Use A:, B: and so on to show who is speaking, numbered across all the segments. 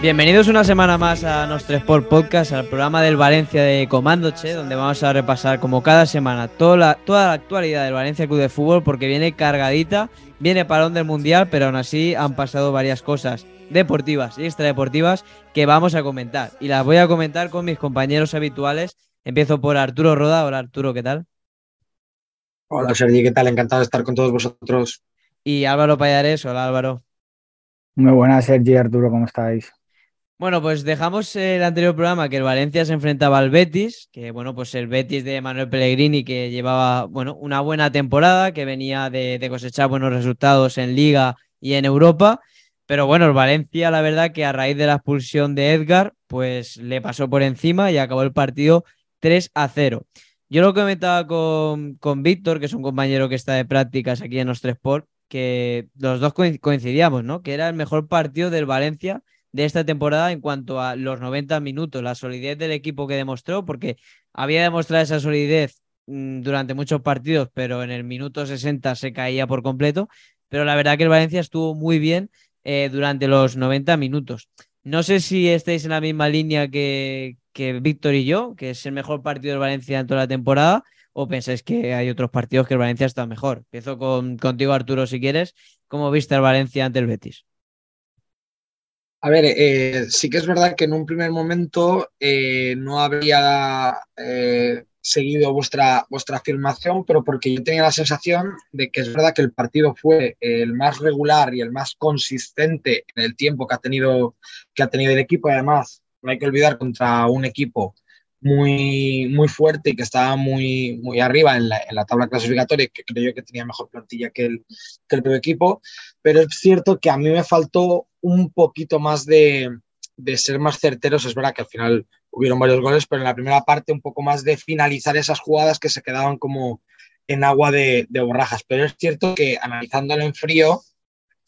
A: Bienvenidos una semana más a nuestro Sport Podcast, al programa del Valencia de Comando Che, donde vamos a repasar como cada semana toda la, toda la actualidad del Valencia Club de Fútbol, porque viene cargadita, viene parón del Mundial, pero aún así han pasado varias cosas deportivas y extradeportivas que vamos a comentar. Y las voy a comentar con mis compañeros habituales. Empiezo por Arturo Roda. Hola Arturo, ¿qué tal?
B: Hola Sergi, ¿qué tal? Encantado de estar con todos vosotros.
A: Y Álvaro Payares. Hola Álvaro.
C: Muy buenas Sergi, Arturo, ¿cómo estáis?
A: Bueno, pues dejamos el anterior programa que el Valencia se enfrentaba al Betis, que bueno, pues el Betis de Manuel Pellegrini que llevaba, bueno, una buena temporada, que venía de, cosechar buenos resultados en Liga y en Europa, pero bueno, el Valencia la verdad que a raíz de la expulsión de Edgar, pues le pasó por encima y acabó el partido 3 a 0. Yo lo comentaba con, con Víctor, que es un compañero que está de prácticas aquí en nuestro Sport, que los dos coincidíamos, ¿no? Que era el mejor partido del Valencia de esta temporada en cuanto a los 90 minutos, la solidez del equipo que demostró, porque había demostrado esa solidez mm, durante muchos partidos, pero en el minuto 60 se caía por completo. Pero la verdad que el Valencia estuvo muy bien eh, durante los 90 minutos. No sé si estáis en la misma línea que, que Víctor y yo, que es el mejor partido del Valencia en toda la temporada, o pensáis que hay otros partidos que el Valencia está mejor. Empiezo con, contigo, Arturo, si quieres. ¿Cómo viste el Valencia ante el Betis?
B: A ver, eh, sí que es verdad que en un primer momento eh, no habría eh, seguido vuestra, vuestra afirmación, pero porque yo tenía la sensación de que es verdad que el partido fue el más regular y el más consistente en el tiempo que ha tenido, que ha tenido el equipo. Además, no hay que olvidar contra un equipo muy, muy fuerte y que estaba muy, muy arriba en la, en la tabla clasificatoria, que creo yo que tenía mejor plantilla que el, que el propio equipo. Pero es cierto que a mí me faltó un poquito más de, de ser más certeros. Es verdad que al final hubieron varios goles, pero en la primera parte un poco más de finalizar esas jugadas que se quedaban como en agua de, de borrajas. Pero es cierto que analizándolo en frío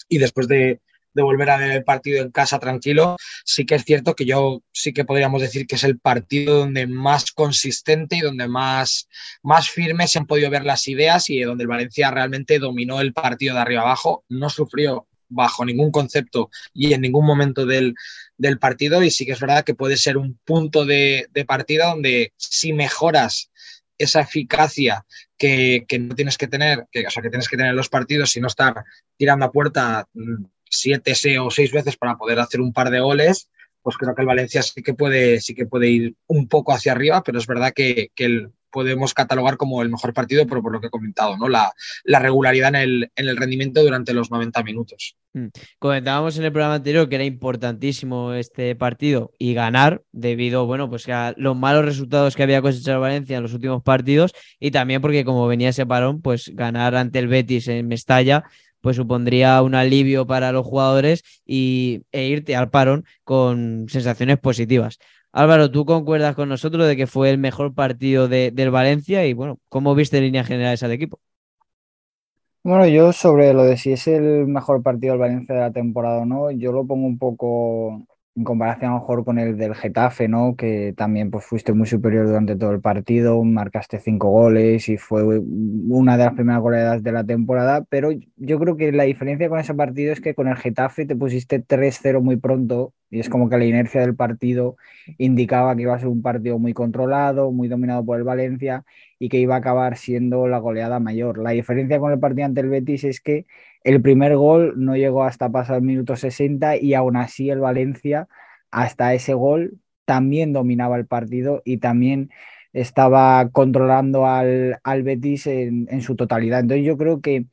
B: y después de, de volver a ver el partido en casa tranquilo, sí que es cierto que yo sí que podríamos decir que es el partido donde más consistente y donde más, más firme se han podido ver las ideas y donde el Valencia realmente dominó el partido de arriba abajo, no sufrió bajo ningún concepto y en ningún momento del, del partido y sí que es verdad que puede ser un punto de, de partida donde si mejoras esa eficacia que, que, no tienes que tener, que, o sea, que tienes que tener en los partidos y no estar tirando a puerta mm, siete o seis veces para poder hacer un par de goles, pues creo que el Valencia sí que puede, sí que puede ir un poco hacia arriba, pero es verdad que, que podemos catalogar como el mejor partido, pero por lo que he comentado, ¿no? La, la regularidad en el, en el, rendimiento durante los 90 minutos.
A: Mm. Comentábamos en el programa anterior que era importantísimo este partido y ganar debido, bueno, pues a los malos resultados que había cosechado Valencia en los últimos partidos y también porque como venía ese parón, pues ganar ante el Betis en Mestalla pues supondría un alivio para los jugadores y, e irte al parón con sensaciones positivas. Álvaro, ¿tú concuerdas con nosotros de que fue el mejor partido de, del Valencia? Y bueno, ¿cómo viste en líneas generales al equipo?
C: Bueno, yo sobre lo de si es el mejor partido del Valencia de la temporada o no, yo lo pongo un poco en comparación a lo mejor con el del Getafe, ¿no? Que también pues, fuiste muy superior durante todo el partido, marcaste cinco goles y fue una de las primeras goleadas de la temporada, pero yo creo que la diferencia con ese partido es que con el Getafe te pusiste 3-0 muy pronto y es como que la inercia del partido indicaba que iba a ser un partido muy controlado, muy dominado por el Valencia y que iba a acabar siendo la goleada mayor. La diferencia con el partido ante el Betis es que el primer gol no llegó hasta pasar el minuto 60 y aún así el Valencia hasta ese gol también dominaba el partido y también estaba controlando al, al Betis en, en, su totalidad. Entonces yo creo que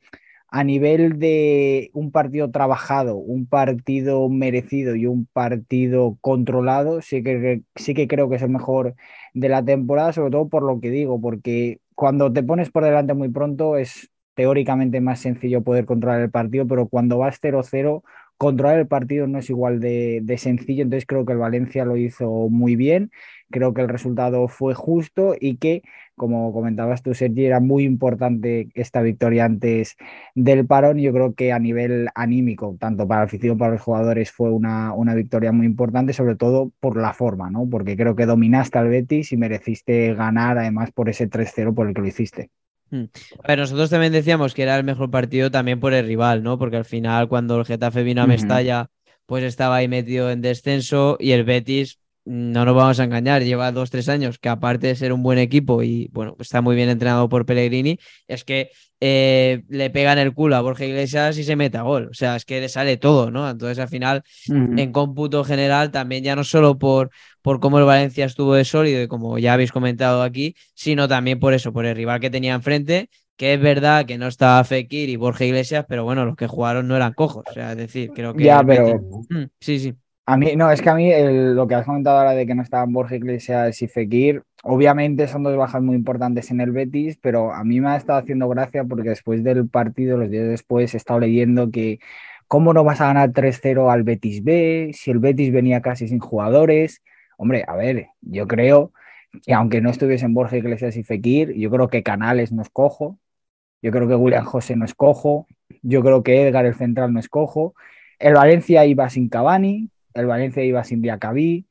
C: a nivel de un partido trabajado, un partido merecido y un partido controlado, sí que, sí que creo que es el mejor de la temporada, sobre todo por lo que digo, porque cuando te pones por delante muy pronto es teóricamente más sencillo poder controlar el partido, pero cuando vas 0-0, controlar el partido no es igual de, sencillo, entonces creo que el Valencia lo hizo muy bien, creo que el resultado fue justo y que, como comentabas tú, Sergi, era muy importante esta victoria antes del parón. Yo creo que a nivel anímico, tanto para el afición como para los jugadores, fue una, una victoria muy importante, sobre todo por la forma, ¿no? Porque creo que dominaste al Betis y mereciste ganar, además, por ese 3-0 por el que lo hiciste.
A: Hmm. Pero nosotros también decíamos que era el mejor partido también por el rival, ¿no? Porque al final, cuando el Getafe vino a Mestalla, pues estaba ahí metido en descenso y el Betis, no nos vamos a engañar, lleva dos, tres años que aparte de ser un buen equipo y bueno, está muy bien entrenado por Pellegrini, es que eh, le pegan el culo a Borja Iglesias y se mete a gol. O sea, es que le sale todo, ¿no? Entonces, al final, en cómputo general, también ya no solo por, por cómo el Valencia estuvo de sólido y como ya habéis comentado aquí, sino también por eso, por el rival que tenía enfrente, que es verdad que no estaba Fekir y Borja Iglesias, pero bueno, los que jugaron no eran cojos. O sea, es decir, creo que.
C: Ya, pero.
A: Mm, sí, sí.
C: A mí, no, es que a mí lo que has comentado ahora de que no estaban Borja Iglesias y Fekir, obviamente son dos bajas muy importantes en el Betis, pero a mí me ha estado haciendo gracia porque después del partido, los días después, he estado leyendo que cómo no vas a ganar 3-0 al Betis B, si el Betis venía casi sin jugadores. Hombre, a ver, yo creo que aunque no estuviesen Borja Iglesias y Fekir, yo creo que Canales no es cojo, yo creo que William José no es cojo, yo creo que Edgar el central no es cojo, el Valencia iba sin Cavani, el Valencia iba sin Diacabí,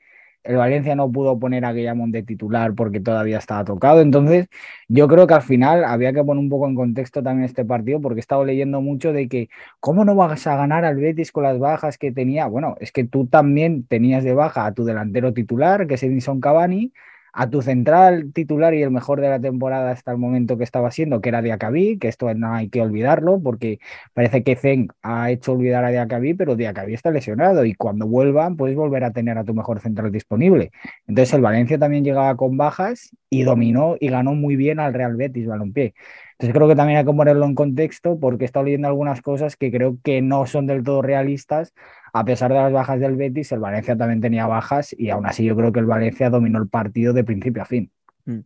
C: el Valencia no pudo poner a Guillamón de titular porque todavía estaba tocado. Entonces, yo creo que al final había que poner un poco en contexto también este partido porque he estado leyendo mucho de que, ¿cómo no vas a ganar al Betis con las bajas que tenía? Bueno, es que tú también tenías de baja a tu delantero titular, que es Edison Cavani, a tu central titular y el mejor de la temporada hasta el momento que estaba siendo, que era Diacabí, que esto no hay que olvidarlo, porque parece que Zen ha hecho olvidar a Diacabí, pero Diacabí está lesionado y cuando vuelvan puedes volver a tener a tu mejor central disponible. Entonces el Valencia también llegaba con bajas y dominó y ganó muy bien al Real Betis Balompié. Entonces creo que también hay que ponerlo en contexto porque he estado leyendo algunas cosas que creo que no son del todo realistas. A pesar de las bajas del Betis, el Valencia también tenía bajas y aún así yo creo que el Valencia dominó el partido de principio a fin.
A: Mm.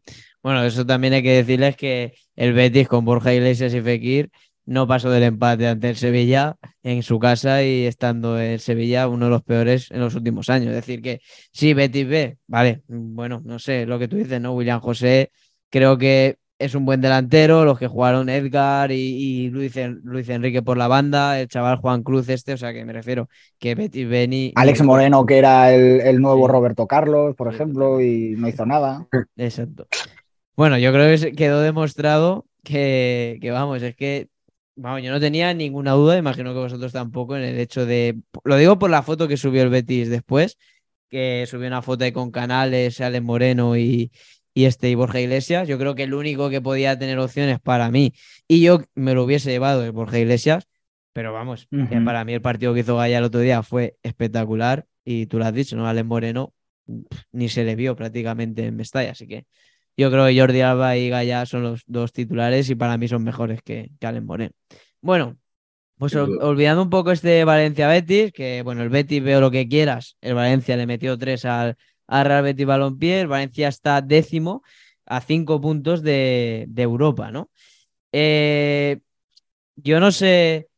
A: Bueno, eso también hay que decirles que el Betis con Borja Iglesias y Fekir no pasó del empate ante el Sevilla en su casa y estando en Sevilla uno de los peores en los últimos años. Es decir, que sí, Betis B, vale, bueno, no sé lo que tú dices, ¿no? William José, creo que es un buen delantero, los que jugaron Edgar y, Luis, Luis, Enrique por la banda, el chaval Juan Cruz este, o sea que me refiero que Betty Beni...
C: Alex Moreno, que era el, nuevo Roberto Carlos, por ejemplo, y no hizo nada.
A: Exacto. Bueno, yo creo que quedó demostrado que, que, vamos, es que, vamos, yo no tenía ninguna duda, imagino que vosotros tampoco, en el hecho de, lo digo por la foto que subió el Betis después, que subió una foto ahí con Canales, Alex Moreno y, y este y Borja Iglesias. Yo creo que el único que podía tener opciones para mí y yo me lo hubiese llevado es Borja Iglesias, pero vamos, para mí el partido que hizo Gaya el otro día fue espectacular y tú lo has dicho, ¿no? Alex Moreno ni se le vio prácticamente en Mestalla, así que yo creo que Jordi Alba y Gaya son los dos titulares y para mí son mejores que, que Alex Moreno. Bueno, pues olvidando un poco este Valencia-Betis, que bueno, el Betis veo lo que quieras, el Valencia le metió tres al, a Real Betis Balompié. Valencia está décimo a cinco puntos de, Europa, ¿no? Eh, yo no sé.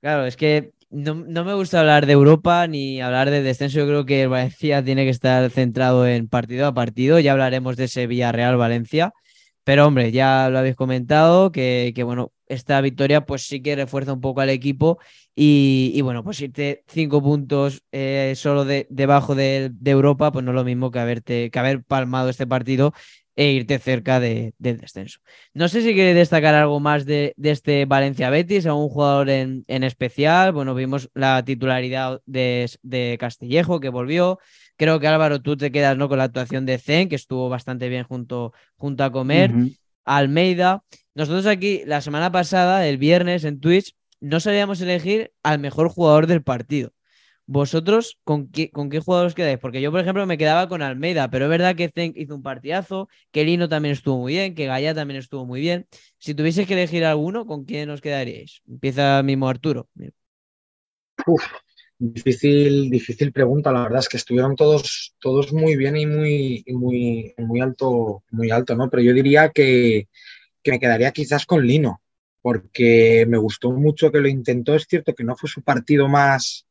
A: Claro, es que no, me gusta hablar de Europa ni hablar de descenso. Yo creo que el Valencia tiene que estar centrado en partido a partido. Ya hablaremos de Sevilla Real Valencia. Pero hombre, ya lo habéis comentado, que, que bueno, esta victoria pues sí que refuerza un poco al equipo y, bueno, pues irte cinco puntos eh, solo de, debajo de, Europa, pues no es lo mismo que, haberte, que haber palmado este partido e irte cerca del descenso. No sé si quiere destacar algo más de, este Valencia Betis, a un jugador en, especial. Bueno, vimos la titularidad de, Castillejo que volvió. Creo que Álvaro, tú te quedas ¿no? con la actuación de Zen, que estuvo bastante bien junto, junto a Comer. Almeida. Nosotros aquí, la semana pasada, el viernes en Twitch, no sabíamos elegir al mejor jugador del partido. ¿Vosotros con qué, con qué jugadores quedáis? Porque yo, por ejemplo, me quedaba con Almeida, pero es verdad que Zenk hizo un partidazo, que Lino también estuvo muy bien, que Gaya también estuvo muy bien. Si tuvieseis que elegir alguno, ¿con quién os quedaríais? Empieza mismo Arturo.
B: Difícil, difícil pregunta. La verdad es que estuvieron todos, todos muy bien y muy, muy, muy alto, muy alto, ¿no? Pero yo diría que, que me quedaría quizás con Lino porque me gustó mucho que lo intentó. Es cierto que no fue su partido más,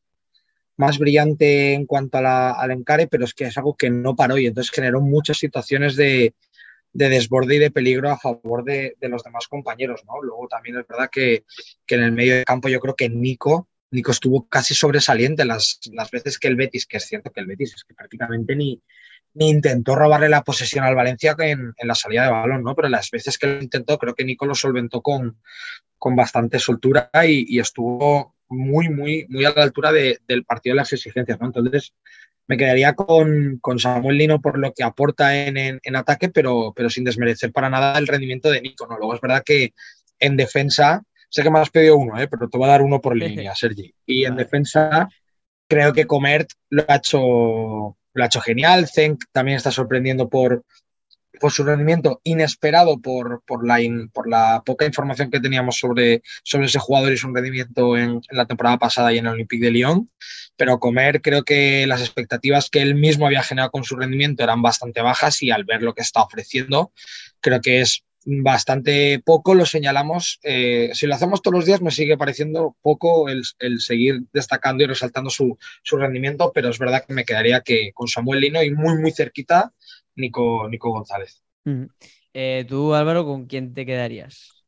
B: más brillante en cuanto a la, al encare, pero es que es algo que no paró y entonces generó muchas situaciones de, de desborde y de peligro a favor de, de, los demás compañeros. ¿no? Luego también es verdad que, que, en el medio de campo yo creo que Nico, Nico estuvo casi sobresaliente las, las veces que el Betis, que es cierto que el Betis es que prácticamente ni, ni intentó robarle la posesión al Valencia en, en, la salida de balón, ¿no? Pero las veces que lo intentó, creo que Nico lo solventó con, con bastante soltura y, y, estuvo muy, muy, muy a la altura de, del partido de las exigencias, ¿no? Entonces, me quedaría con, con Samuel Lino por lo que aporta en, en, en, ataque, pero, pero sin desmerecer para nada el rendimiento de Nico, ¿no? Luego es verdad que en defensa, sé que me has pedido uno, ¿eh? pero te voy a dar uno por línea, Sergi. Y en defensa, creo que Comert lo ha hecho lo ha hecho genial. Zenk también está sorprendiendo por, por su rendimiento inesperado por, por, la in, por la poca información que teníamos sobre, sobre ese jugador y su rendimiento en, en, la temporada pasada y en el Olympique de Lyon. Pero Comer, creo que las expectativas que él mismo había generado con su rendimiento eran bastante bajas y al ver lo que está ofreciendo, creo que es bastante poco, lo señalamos. Eh, si lo hacemos todos los días, me sigue pareciendo poco el, el seguir destacando y resaltando su, su, rendimiento, pero es verdad que me quedaría que con Samuel Lino y muy, muy cerquita, Nico, Nico González.
A: Mm. Eh, Tú, Álvaro, ¿con quién te quedarías?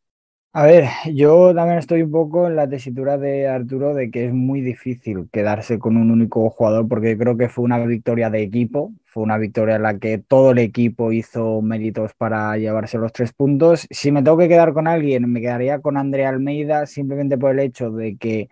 C: A ver, yo también estoy un poco en la tesitura de Arturo de que es muy difícil quedarse con un único jugador porque creo que fue una victoria de equipo, fue una victoria en la que todo el equipo hizo méritos para llevarse los tres puntos. Si me tengo que quedar con alguien, me quedaría con Andrea Almeida simplemente por el hecho de que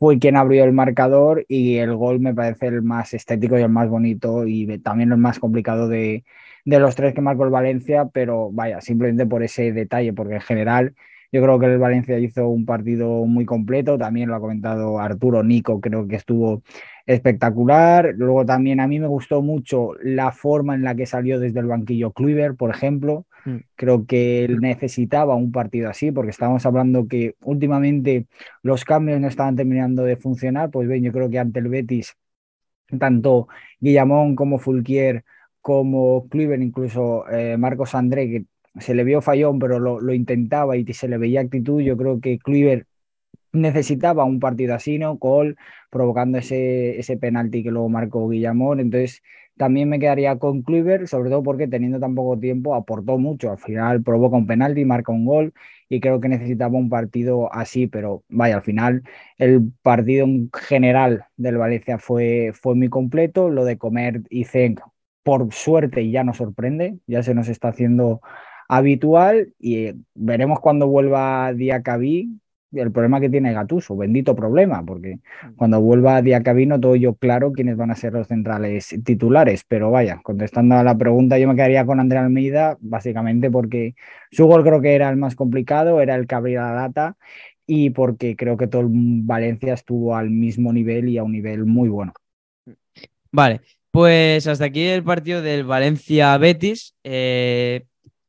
C: fue quien abrió el marcador y el gol me parece el más estético y el más bonito y también el más complicado de, de los tres que marcó el Valencia, pero vaya, simplemente por ese detalle, porque en general yo creo que el Valencia hizo un partido muy completo, también lo ha comentado Arturo Nico, creo que estuvo espectacular. Luego también a mí me gustó mucho la forma en la que salió desde el banquillo Kluivert, por ejemplo. Mm. Creo que él necesitaba un partido así, porque estábamos hablando que últimamente los cambios no estaban terminando de funcionar. Pues bien, yo creo que ante el Betis, tanto Guillamón como Fulquier como Kluivert, incluso eh, Marcos André, que se le vio fallón, pero lo, lo, intentaba y se le veía actitud. Yo creo que Kluivert necesitaba un partido así, ¿no? Cole provocando ese, ese penalti que luego marcó Guillamón. Entonces, también me quedaría con Kluivert, sobre todo porque teniendo tan poco tiempo aportó mucho. Al final provoca un penalti, marca un gol y creo que necesitaba un partido así, pero vaya, al final el partido en general del Valencia fue, fue muy completo. Lo de Comer y Zenk, por suerte, ya nos sorprende, ya se nos está haciendo habitual y veremos cuando vuelva Diacabí el problema que tiene Gatuso, bendito problema, porque cuando vuelva Diacabí no todo yo claro quiénes van a ser los centrales titulares, pero vaya, contestando a la pregunta, yo me quedaría con Andrea Almeida, básicamente porque su gol creo que era el más complicado, era el que abría la data y porque creo que todo el Valencia estuvo al mismo nivel y a un nivel muy bueno.
A: Vale, pues hasta aquí el partido del Valencia-Betis. Eh,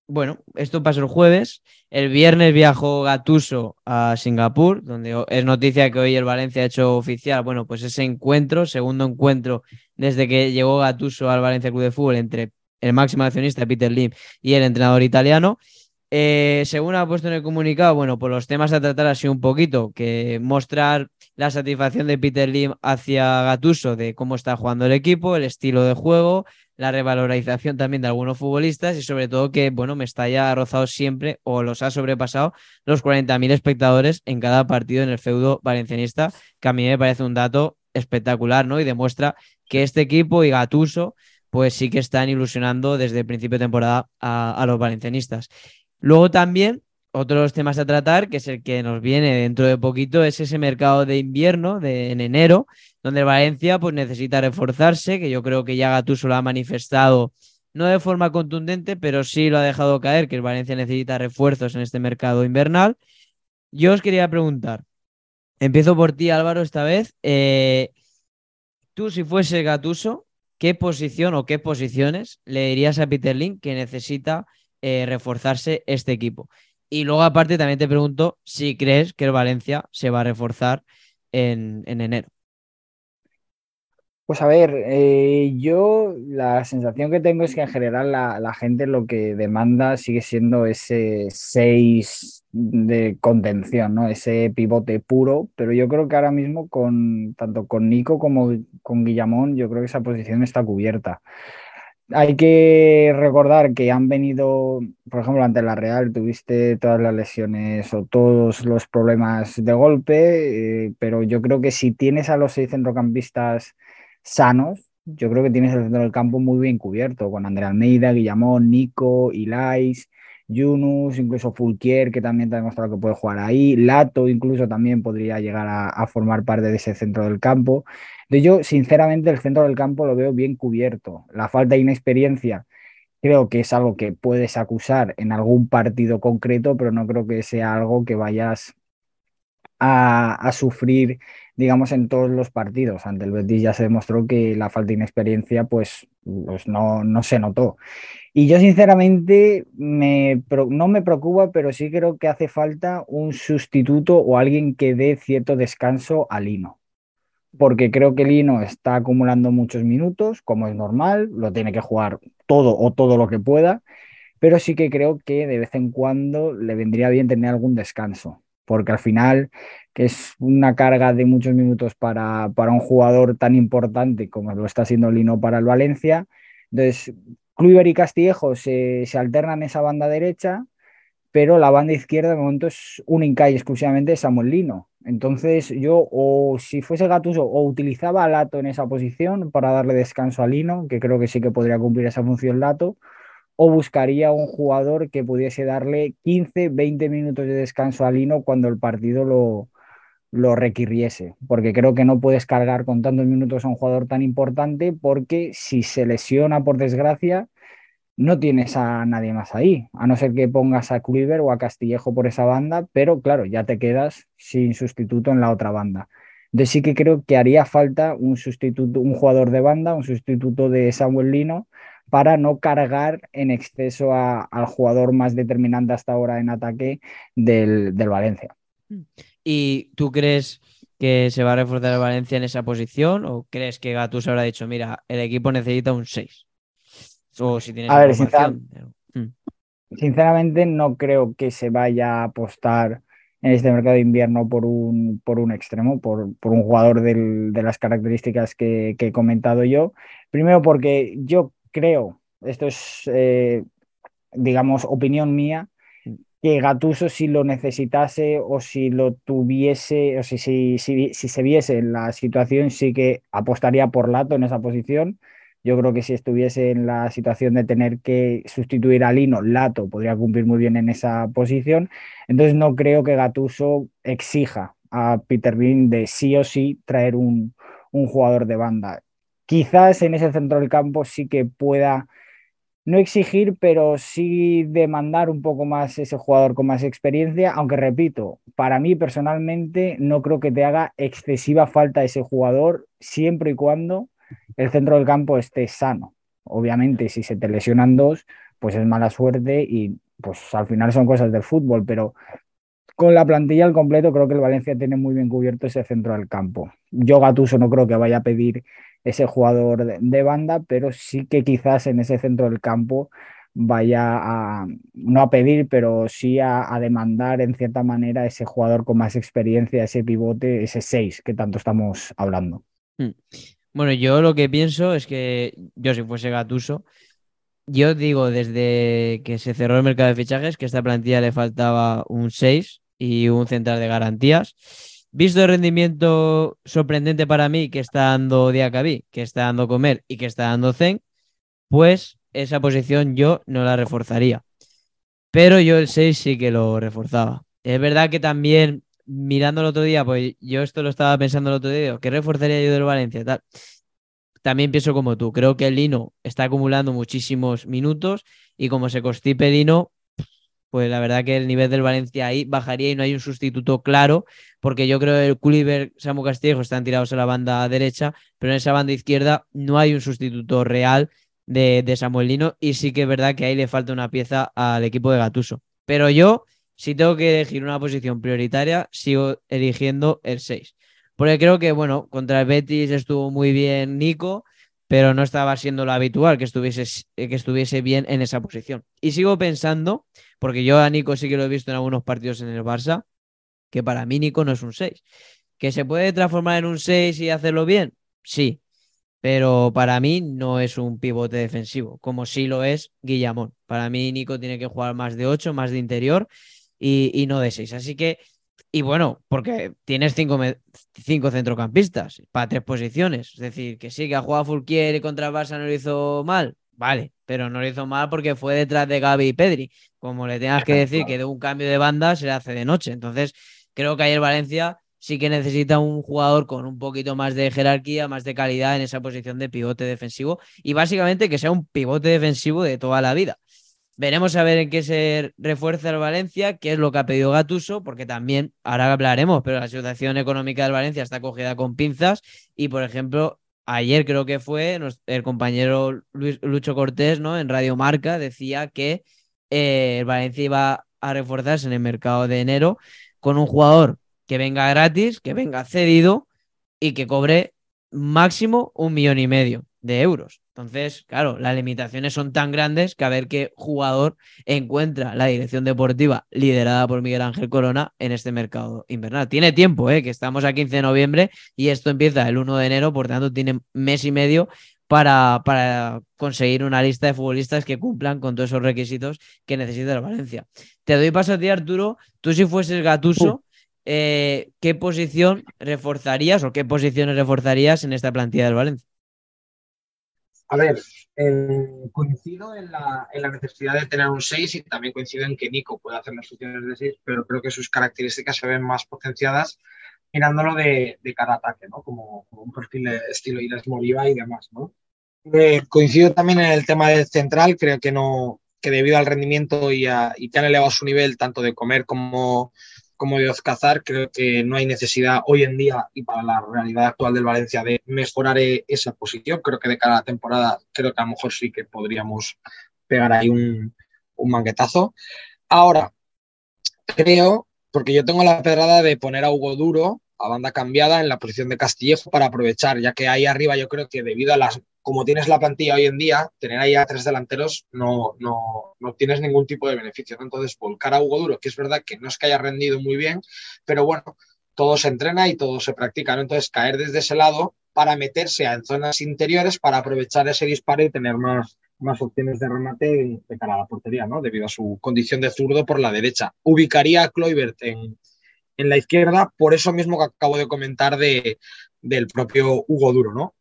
A: bueno, esto pasó el jueves. El viernes viajó Gatuso a Singapur, donde es noticia que hoy el Valencia ha hecho oficial, bueno, pues ese encuentro, segundo encuentro desde que llegó Gatuso al Valencia Club de Fútbol entre el máximo accionista Peter Lim y el entrenador italiano. Eh, según ha puesto en el comunicado, bueno, pues los temas a tratar sido un poquito que mostrar la satisfacción de Peter Lim hacia Gatuso de cómo está jugando el equipo, el estilo de juego, la revalorización también de algunos futbolistas y sobre todo que, bueno, Mestalla ha rozado siempre o los ha sobrepasado los 40.000 espectadores en cada partido en el feudo valencianista, que a mí me parece un dato espectacular, ¿no? Y demuestra que este equipo y Gatuso pues sí que están ilusionando desde el principio de temporada a, a los valencianistas. Luego también otro de los temas a tratar, que es el que nos viene dentro de poquito, es ese mercado de invierno de, en enero, donde Valencia pues, necesita reforzarse, que yo creo que ya Gattuso lo ha manifestado, no de forma contundente, pero sí lo ha dejado caer, que Valencia necesita refuerzos en este mercado invernal. Yo os quería preguntar, empiezo por ti Álvaro esta vez, eh, tú si fuese Gatuso, ¿qué posición o qué posiciones le dirías a Peter Link que necesita eh, reforzarse este equipo? Y luego, aparte, también te pregunto si crees que el Valencia se va a reforzar en, en enero.
C: Pues a ver, eh, yo la sensación que tengo es que en general la, gente lo que demanda sigue siendo ese 6 de contención, ¿no? Ese pivote puro, pero yo creo que ahora mismo con tanto con Nico como con Guillamón, yo creo que esa posición está cubierta. Hay que recordar que han venido, por ejemplo, ante la Real tuviste todas las lesiones o todos los problemas de golpe, eh, pero yo creo que si tienes a los seis centrocampistas sanos, yo creo que tienes el centro del campo muy bien cubierto, con Andrea Almeida, Guillamón, Nico, Ilais, Yunus, incluso Fulquier, que también te ha demostrado que puede jugar ahí, Lato incluso también podría llegar a, formar parte de ese centro del campo. Yo, sinceramente, el centro del campo lo veo bien cubierto. La falta de inexperiencia creo que es algo que puedes acusar en algún partido concreto, pero no creo que sea algo que vayas a, sufrir digamos, en todos los partidos. Ante el Betis ya se demostró que la falta de inexperiencia, pues, pues no, no se notó. Y yo, sinceramente, me, no me preocupa, pero sí creo que hace falta un sustituto o alguien que dé cierto descanso a Lino. Porque creo que Lino está acumulando muchos minutos, como es normal, lo tiene que jugar todo o todo lo que pueda, pero sí que creo que de vez en cuando le vendría bien tener algún descanso, porque al final que es una carga de muchos minutos para, para un jugador tan importante como lo está haciendo Lino para el Valencia. Entonces, Kluivert y Castillejo se, se alternan esa banda derecha, pero la banda izquierda de momento es única y exclusivamente Samuel Lino. Entonces yo, o si fuese Gatuso, o utilizaba a Lato en esa posición para darle descanso a Lino, que creo que sí que podría cumplir esa función Lato, o buscaría un jugador que pudiese darle 15, 20 minutos de descanso a Lino cuando el partido lo, lo requiriese, porque creo que no puedes cargar con tantos minutos a un jugador tan importante, porque si se lesiona por desgracia, no tienes a nadie más ahí, a no ser que pongas a Kluivert o a Castillejo por esa banda, pero claro, ya te quedas sin sustituto en la otra banda. Entonces sí que creo que haría falta un sustituto, un jugador de banda, un sustituto de Samuel Lino, para no cargar en exceso al jugador más determinante hasta ahora en ataque del, del Valencia.
A: ¿Y tú crees que se va a reforzar el Valencia en esa posición o crees que Gattuso habrá dicho, mira, el equipo necesita un 6? O si tienes
C: a ver, mm. sinceramente no creo que se vaya a apostar en este mercado de invierno por un, por un extremo, por, por un jugador del, de las características que, que, he comentado yo. Primero porque yo creo, esto es, eh, digamos, opinión mía, que Gatuso si lo necesitase o si lo tuviese, o si, si, si, se viese en la situación, sí que apostaría por Lato en esa posición. Yo creo que si estuviese en la situación de tener que sustituir a Lino, Lato podría cumplir muy bien en esa posición. Entonces no creo que Gatuso exija a Peter Bean de sí o sí traer un, un jugador de banda. Quizás en ese centro del campo sí que pueda no exigir, pero sí demandar un poco más ese jugador con más experiencia, aunque repito, para mí personalmente no creo que te haga excesiva falta ese jugador siempre y cuando el centro del campo esté sano. Obviamente, si se te lesionan dos, pues es mala suerte y pues al final son cosas del fútbol, pero con la plantilla al completo creo que el Valencia tiene muy bien cubierto ese centro del campo. Yo Gatuso no creo que vaya a pedir ese jugador de, banda, pero sí que quizás en ese centro del campo vaya a, no a pedir, pero sí a, demandar en cierta manera ese jugador con más experiencia, ese pivote, ese 6 que tanto estamos hablando.
A: Bueno, yo lo que pienso es que yo si fuese Gatuso, yo digo desde que se cerró el mercado de fichajes que a esta plantilla le faltaba un 6 y un central de garantías Visto el rendimiento sorprendente para mí que está dando Diacabí, que está dando Comer y que está dando Zen, pues esa posición yo no la reforzaría. Pero yo el 6 sí que lo reforzaba. Es verdad que también, mirando el otro día, pues yo esto lo estaba pensando el otro día, ¿qué reforzaría yo del Valencia? También pienso como tú, creo que el Lino está acumulando muchísimos minutos y como se constipe Lino, pues la verdad que el nivel del Valencia ahí bajaría y no hay un sustituto claro, porque yo creo que el Culiver, Samu Castillejo están tirados a la banda derecha, pero en esa banda izquierda no hay un sustituto real de, de Samuel Lino y sí que es verdad que ahí le falta una pieza al equipo de Gatuso. Pero yo, si tengo que elegir una posición prioritaria, sigo eligiendo el 6 porque creo que, bueno, contra el Betis estuvo muy bien Nico, pero no estaba siendo lo habitual que estuviese, que estuviese bien en esa posición. Y sigo pensando, porque yo a Nico sí que lo he visto en algunos partidos en el Barça, que para mí Nico no es un 6. ¿Que se puede transformar en un 6 y hacerlo bien? Sí, pero para mí no es un pivote defensivo, como sí lo es Guillamón. Para mí Nico tiene que jugar más de 8, más de interior y, no de 6. Así que, y bueno, porque tienes cinco, cinco centrocampistas para tres posiciones. Es decir, que sí, que ha jugado Fulquier y contra Barça no lo hizo mal, vale, pero no lo hizo mal porque fue detrás de Gaby y Pedri. Como le tengas que decir que de un cambio de banda se le hace de noche. Entonces, creo que ayer Valencia sí que necesita un jugador con un poquito más de jerarquía, más de calidad en esa posición de pivote defensivo y básicamente que sea un pivote defensivo de toda la vida. Veremos a ver en qué se refuerza el Valencia, qué es lo que ha pedido Gatuso, porque también, ahora hablaremos, pero la situación económica del Valencia está cogida con pinzas y, por ejemplo, ayer creo que fue el compañero Luis, Lucho Cortés, ¿no? En Radio Marca decía que eh, el Valencia iba a reforzarse en el mercado de enero con un jugador que venga gratis, que venga cedido y que cobre máximo un millón y medio de euros. Entonces, claro, las limitaciones son tan grandes que a ver qué jugador encuentra la dirección deportiva liderada por Miguel Ángel Corona en este mercado invernal. Tiene tiempo, ¿eh? que estamos a 15 de noviembre y esto empieza el 1 de enero, por tanto tiene mes y medio para, para conseguir una lista de futbolistas que cumplan con todos esos requisitos que necesita el Valencia. Te doy paso a ti, Arturo. Tú si fueses Gatuso, eh, ¿qué posición reforzarías o qué posiciones reforzarías en esta plantilla del Valencia?
B: A ver, eh, coincido en la, necesidad de tener un 6 y también coincido en que Nico puede hacer las funciones de 6, pero creo que sus características se ven más potenciadas mirándolo de, de cara a ataque, ¿no? Como, un perfil de estilo Iles Moriva y demás, ¿no? Eh, coincido también en el tema del central, creo que no que debido al rendimiento y, a, y que han elevado su nivel tanto de comer como, como de Ozcazar, creo que no hay necesidad hoy en día y para la realidad actual del Valencia de mejorar e-, esa posición. Creo que de cara a la temporada, creo que a lo mejor sí que podríamos pegar ahí un, un manguetazo. Ahora, creo, porque yo tengo la pedrada de poner a Hugo Duro a banda cambiada en la posición de Castillejo para aprovechar, ya que ahí arriba yo creo que debido a las como tienes la plantilla hoy en día, tener ahí a tres delanteros no, no, no tienes ningún tipo de beneficio. Entonces, volcar a Hugo Duro, que es verdad que no es que haya rendido muy bien, pero bueno, todo se entrena y todo se practica. Entonces, caer desde ese lado para meterse en zonas interiores para aprovechar ese disparo y tener más, más opciones de remate de cara a la portería, ¿no? Debido a su condición de zurdo por la derecha. Ubicaría a Kloibert en, en la izquierda, por eso mismo que acabo de comentar de, del propio Hugo Duro, ¿no?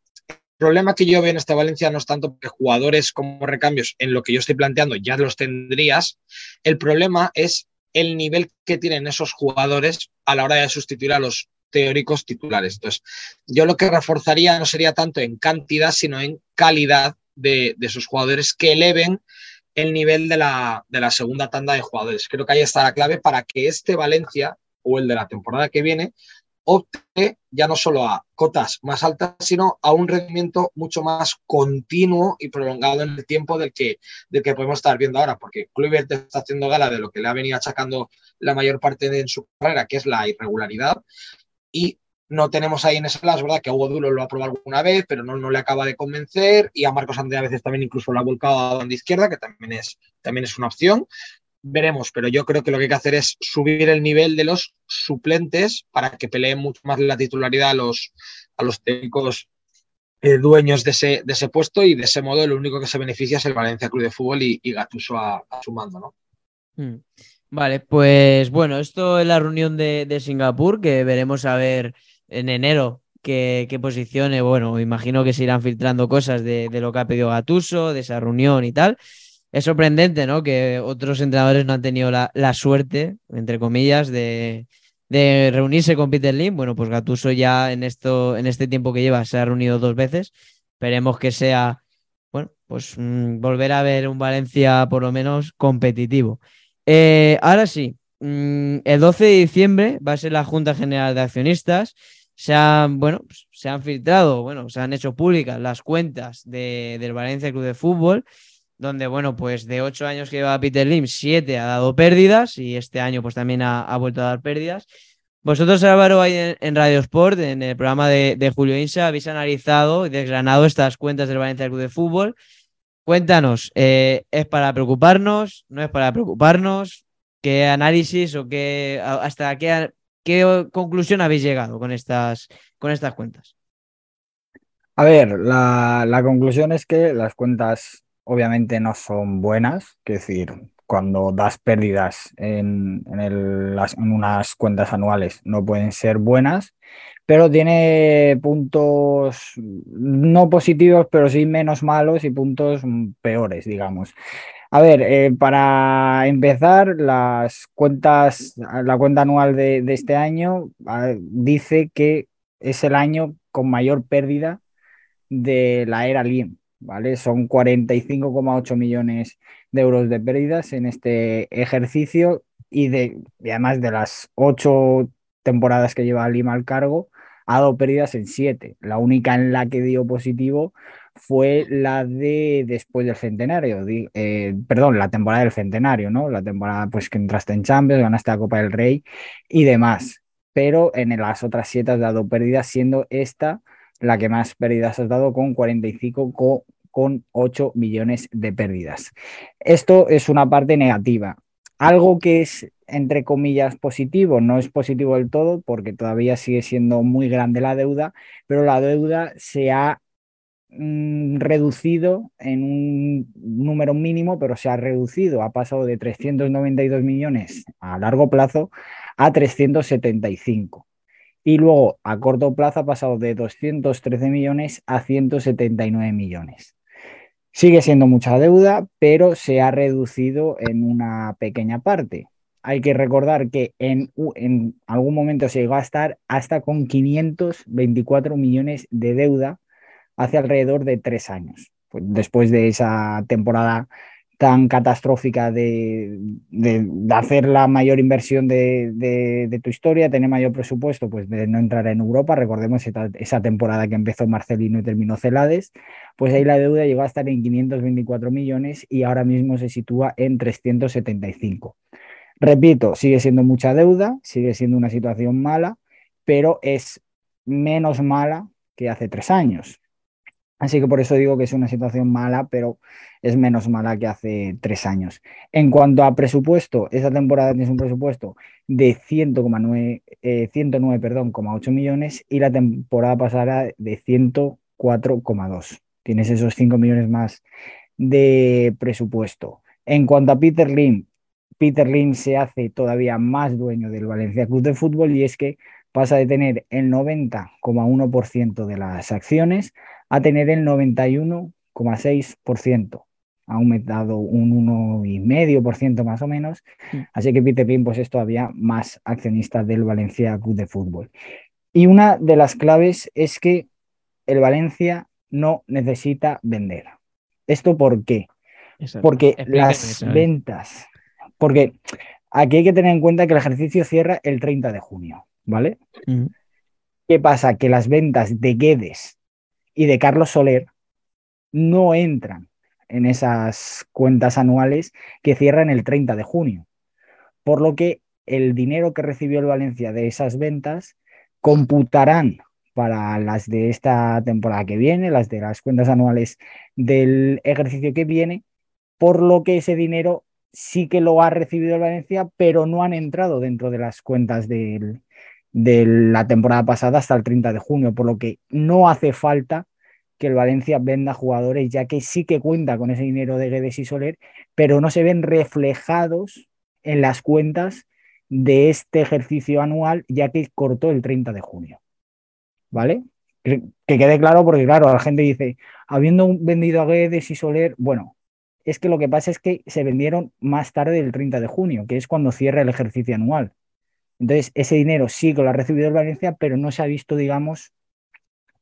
B: Problema que yo veo en esta Valencia no es tanto que jugadores como recambios en lo que yo estoy planteando ya los tendrías. El problema es el nivel que tienen esos jugadores a la hora de sustituir a los teóricos titulares. Entonces, yo lo que reforzaría no sería tanto en cantidad, sino en calidad de, esos jugadores que eleven el nivel de la, de la segunda tanda de jugadores. Creo que ahí está la clave para que este Valencia o el de la temporada que viene opte ya no solo a cotas más altas, sino a un rendimiento mucho más continuo y prolongado en el tiempo del que, del que podemos estar viendo ahora, porque Kluivert está haciendo gala de lo que le ha venido achacando la mayor parte de su carrera, que es la irregularidad, y no tenemos ahí en lado, es verdad que Hugo Duro lo ha probado alguna vez, pero no, no le acaba de convencer, y a Marcos Andrea a veces también incluso lo ha volcado a banda izquierda, que también es, también es una opción, veremos, pero yo creo que lo que hay que hacer es subir el nivel de los suplentes para que peleen mucho más la titularidad a los, a los técnicos eh, dueños de ese, de ese puesto y de ese modo lo único que se beneficia es el Valencia Club de Fútbol y, y Gatuso a, su mando, ¿no?
A: Hmm. Vale, pues bueno, esto es la reunión de, Singapur, que veremos a ver en enero qué, qué posiciones, bueno, imagino que se irán filtrando cosas de, de, lo que ha pedido Gatuso, de esa reunión y tal es sorprendente, ¿no? Que otros entrenadores no han tenido la, suerte, entre comillas, de, reunirse con Peter Lim. Bueno, pues Gatuso ya en esto, en este tiempo que lleva, se ha reunido dos veces. Esperemos que sea, bueno, pues mm, volver a ver un Valencia por lo menos competitivo. Eh, ahora sí, mm, el 12 de diciembre va a ser la Junta General de Accionistas. Se han, bueno, pues, se han filtrado, bueno, se han hecho públicas las cuentas de, del Valencia Club de Fútbol donde, bueno, pues de ocho años que lleva Peter Lim, siete ha dado pérdidas y este año pues también ha, vuelto a dar pérdidas. Vosotros, Álvaro, ahí en, Radio Sport, en el programa de, Julio Insa, habéis analizado y desgranado estas cuentas del Valencia Club de Fútbol. Cuéntanos, eh, ¿es para preocuparnos? ¿No es para preocuparnos? ¿Qué análisis o qué hasta qué, qué conclusión habéis llegado con estas, con estas cuentas?
C: A ver, la, la conclusión es que las cuentas obviamente no son buenas, es decir, cuando das pérdidas en, unas cuentas anuales no pueden ser buenas, pero tiene puntos no positivos, pero sí menos malos y puntos peores, digamos. A ver, eh, para empezar, las cuentas, la cuenta anual de, este año ah, dice que es el año con mayor pérdida de la era LIM. ¿Vale? Son 45,8 millones de euros de pérdidas en este ejercicio y, de, además de las ocho temporadas que lleva Lima al cargo, ha dado pérdidas en siete. La única en la que dio positivo fue la de después del centenario, eh, perdón, la temporada del centenario, ¿no? La temporada pues que entraste en Champions, ganaste la Copa del Rey y demás. Pero en las otras siete has dado pérdidas, siendo esta la que más pérdidas has dado con 45,8 millones de pérdidas. Esto es una parte negativa. Algo que es, entre comillas, positivo, no es positivo del todo porque todavía sigue siendo muy grande la deuda, pero la deuda se ha mm, reducido en un número mínimo, pero se ha reducido, ha pasado de 392 millones a largo plazo a 375 y luego a corto plazo ha pasado de 213 millones a 179 millones. Sigue siendo mucha deuda, pero se ha reducido en una pequeña parte. Hay que recordar que en, algún momento se llegó a estar hasta con 524 millones de deuda hace alrededor de tres años. Pues después de esa temporada tan catastrófica de, hacer la mayor inversión de, tu historia, tener mayor presupuesto, pues de no entrar en Europa. Recordemos esa, temporada que empezó Marcelino y terminó Celades, pues ahí la deuda llegó a estar en 524 millones y ahora mismo se sitúa en 375. Repito, sigue siendo mucha deuda, sigue siendo una situación mala, pero es menos mala que hace tres años. Así que por eso digo que es una situación mala, pero es menos mala que hace tres años. En cuanto a presupuesto, esa temporada tienes un presupuesto de 109, eh, 109 perdón, 8 millones y la temporada pasada de 104,2. Tienes esos 5 millones más de presupuesto. En cuanto a Peter Lim, Peter Lim se hace todavía más dueño del Valencia Club de Fútbol y es que pasa de tener el 90,1% de las acciones a tener el 91,6%. Ha aumentado un 1,5% más o menos. Mm. Así que Peter Lim pues, es todavía más accionista del Valencia Club de Fútbol. Y una de las claves es que el Valencia no necesita vender. ¿Esto por qué? Porque las ventas, porque aquí hay que tener en cuenta que el ejercicio cierra el 30 de junio, ¿vale? Mm. ¿Qué pasa? Que las ventas de Guedes y de Carlos Soler no entran en esas cuentas anuales que cierran el 30 de junio. Por lo que el dinero que recibió el Valencia de esas ventas computarán para las de esta temporada que viene, las de las cuentas anuales del ejercicio que viene, por lo que ese dinero sí que lo ha recibido el Valencia, pero no han entrado dentro de las cuentas del, de la temporada pasada hasta el 30 de junio, por lo que no hace falta que el Valencia venda jugadores, ya que sí que cuenta con ese dinero de Guedes y Soler, pero no se ven reflejados en las cuentas de este ejercicio anual, ya que cortó el 30 de junio. ¿Vale? Que quede claro, porque claro, la gente dice, habiendo vendido a Guedes y Soler, bueno, es que lo que pasa es que se vendieron más tarde del 30 de junio, que es cuando cierra el ejercicio anual. Entonces, ese dinero sí que lo ha recibido el Valencia, pero no se ha visto, digamos,